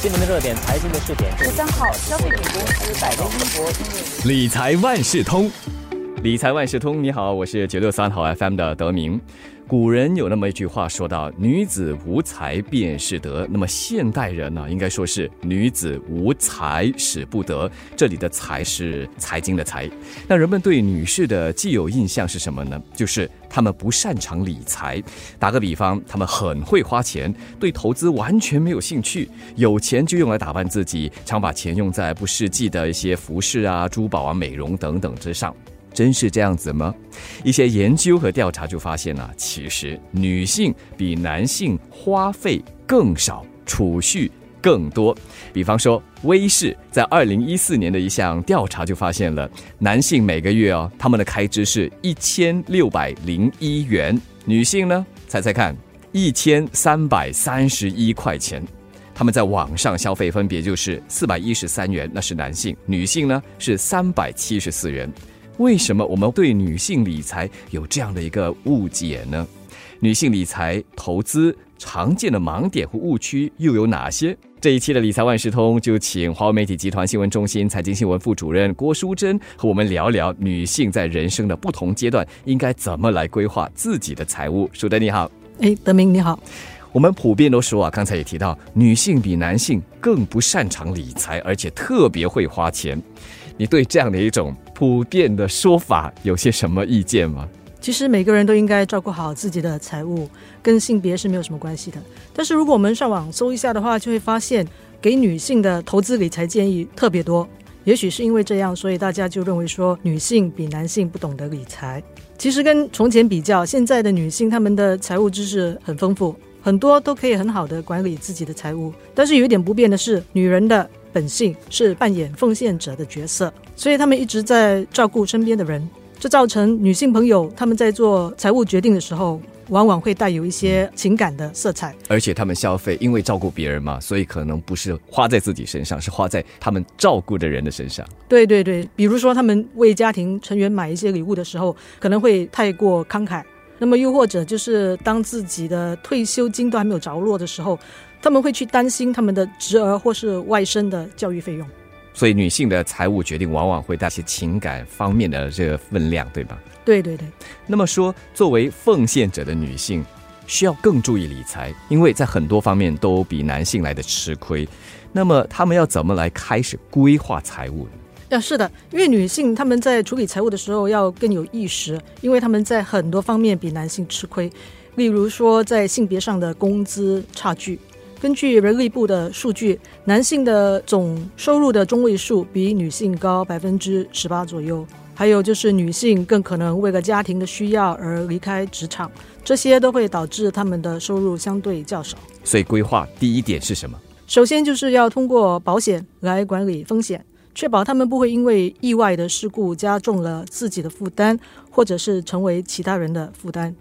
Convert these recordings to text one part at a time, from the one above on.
今年的热点财经的试点，十三号，消费品公司百威英博理财万事通，理财万事通，你好，我是九六三号 FM 的德明。古人有那么一句话说到：“女子无才便是德。”那么现代人呢，应该说是“女子无才使不得”。这里的“才”是财经的“财”。那人们对女士的既有印象是什么呢？就是她们不擅长理财。打个比方，她们很会花钱，对投资完全没有兴趣，有钱就用来打扮自己，常把钱用在不实际的一些服饰啊、珠宝啊、美容等等之上。真是这样子吗？一些研究和调查就发现了，其实女性比男性花费更少，储蓄更多。比方说，威视在二零一四年的一项调查就发现了，男性每个月哦，他们的开支是一千六百零一元，女性呢，猜猜看，一千三百三十一块钱。他们在网上消费分别就是四百一十三元，那是男性；女性呢是三百七十四元。为什么我们对女性理财有这样的一个误解呢？女性理财投资常见的盲点和误区又有哪些？这一期的理财万事通就请华为媒体集团新闻中心财经新闻副主任郭淑珍和我们聊聊女性在人生的不同阶段应该怎么来规划自己的财务。淑珍你好，哎，德明你好。我们普遍都说啊，刚才也提到，女性比男性更不擅长理财，而且特别会花钱。你对这样的一种普遍的说法有些什么意见吗？其实每个人都应该照顾好自己的财务，跟性别是没有什么关系的。但是如果我们上网搜一下的话，就会发现给女性的投资理财建议特别多。也许是因为这样，所以大家就认为说女性比男性不懂得理财。其实跟从前比较，现在的女性她们的财务知识很丰富，很多都可以很好的管理自己的财务。但是有一点不变的是，女人的。本性是扮演奉献者的角色，所以他们一直在照顾身边的人，这造成女性朋友他们在做财务决定的时候，往往会带有一些情感的色彩。而且他们消费，因为照顾别人嘛，所以可能不是花在自己身上，是花在他们照顾的人的身上。对对对，比如说他们为家庭成员买一些礼物的时候，可能会太过慷慨。那么又或者就是当自己的退休金都还没有着落的时候。他们会去担心他们的侄儿或是外甥的教育费用，所以女性的财务决定往往会带些情感方面的这个分量，对吧？对对对。那么说，作为奉献者的女性，需要更注意理财，因为在很多方面都比男性来的吃亏。那么他们要怎么来开始规划财务呢？啊，是的，因为女性他们在处理财务的时候要更有意识，因为他们在很多方面比男性吃亏，例如说在性别上的工资差距。根据人力部的数据，男性的总收入的中位数比女性高百分之十八左右。还有就是女性更可能为了家庭的需要而离开职场，这些都会导致他们的收入相对较少。所以规划第一点是什么？首先就是要通过保险来管理风险，确保他们不会因为意外的事故加重了自己的负担，或者是成为其他人的负担。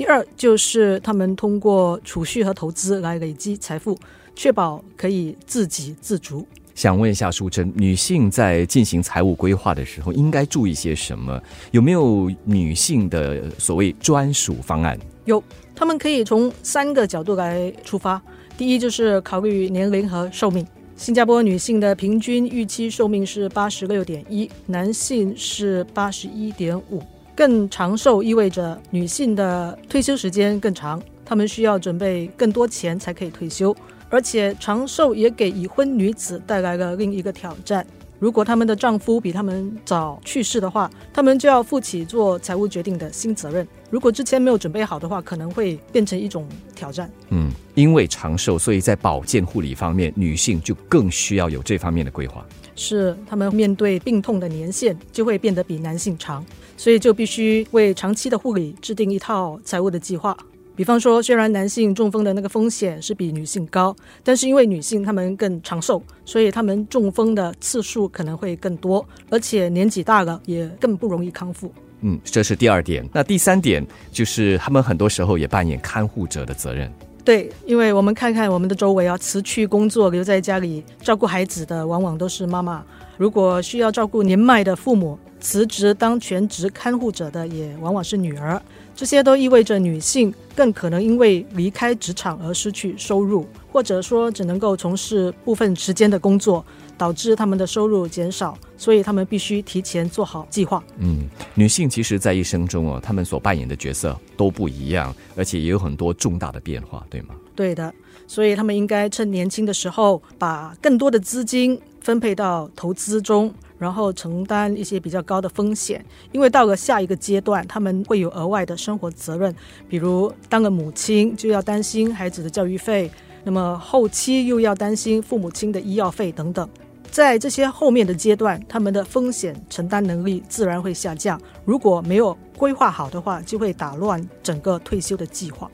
第二就是他们通过储蓄和投资来累积财富，确保可以自给自足。想问一下淑珍，女性在进行财务规划的时候应该注意些什么？有没有女性的所谓专属方案？有，他们可以从三个角度来出发。第一就是考虑年龄和寿命。新加坡女性的平均预期寿命是八十六点一，男性是八十一点五。更长寿意味着女性的退休时间更长，她们需要准备更多钱才可以退休，而且长寿也给已婚女子带来了另一个挑战。如果她们的丈夫比她们早去世的话，她们就要负起做财务决定的新责任。如果之前没有准备好的话，可能会变成一种挑战。嗯，因为长寿，所以在保健护理方面，女性就更需要有这方面的规划。是，她们面对病痛的年限就会变得比男性长。所以就必须为长期的护理制定一套财务的计划。比方说，虽然男性中风的那个风险是比女性高，但是因为女性她们更长寿，所以她们中风的次数可能会更多，而且年纪大了也更不容易康复。嗯，这是第二点。那第三点就是他们很多时候也扮演看护者的责任。对，因为我们看看我们的周围啊，辞去工作留在家里照顾孩子的，往往都是妈妈。如果需要照顾年迈的父母，辞职当全职看护者的也往往是女儿。这些都意味着女性更可能因为离开职场而失去收入，或者说只能够从事部分时间的工作，导致他们的收入减少。所以他们必须提前做好计划。嗯，女性其实，在一生中哦，她们所扮演的角色都不一样，而且也有很多重大的变化，对吗？对的，所以他们应该趁年轻的时候，把更多的资金分配到投资中。然后承担一些比较高的风险，因为到了下一个阶段，他们会有额外的生活责任，比如当了母亲就要担心孩子的教育费，那么后期又要担心父母亲的医药费等等。在这些后面的阶段，他们的风险承担能力自然会下降。如果没有规划好的话，就会打乱整个退休的计划。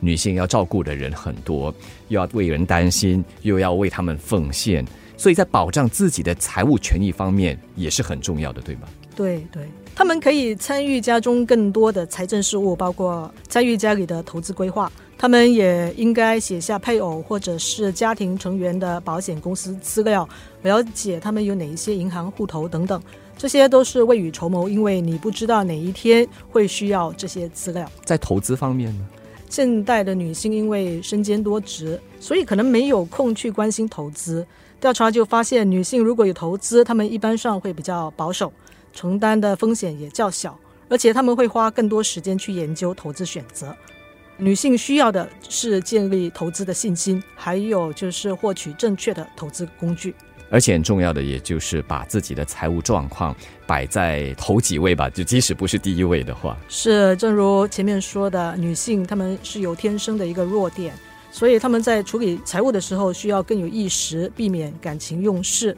女性要照顾的人很多，又要为人担心，又要为他们奉献。所以在保障自己的财务权益方面也是很重要的，对吗？对对，他们可以参与家中更多的财政事务，包括参与家里的投资规划。他们也应该写下配偶或者是家庭成员的保险公司资料，了解他们有哪一些银行户头等等。这些都是未雨绸缪，因为你不知道哪一天会需要这些资料。在投资方面呢？现代的女性因为身兼多职，所以可能没有空去关心投资。调查就发现，女性如果有投资，她们一般上会比较保守，承担的风险也较小，而且她们会花更多时间去研究投资选择。女性需要的是建立投资的信心，还有就是获取正确的投资工具。而且很重要的，也就是把自己的财务状况摆在头几位吧，就即使不是第一位的话。是，正如前面说的，女性她们是有天生的一个弱点。所以他们在处理财务的时候需要更有意识，避免感情用事。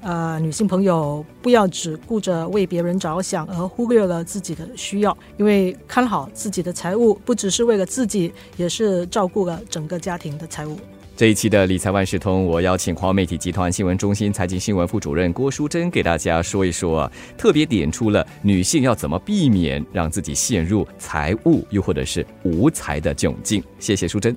呃，女性朋友不要只顾着为别人着想，而忽略了自己的需要。因为看好自己的财务，不只是为了自己，也是照顾了整个家庭的财务。这一期的理财万事通，我邀请华媒体集团新闻中心财经新闻副主任郭淑珍给大家说一说，特别点出了女性要怎么避免让自己陷入财务又或者是无财的窘境。谢谢淑珍。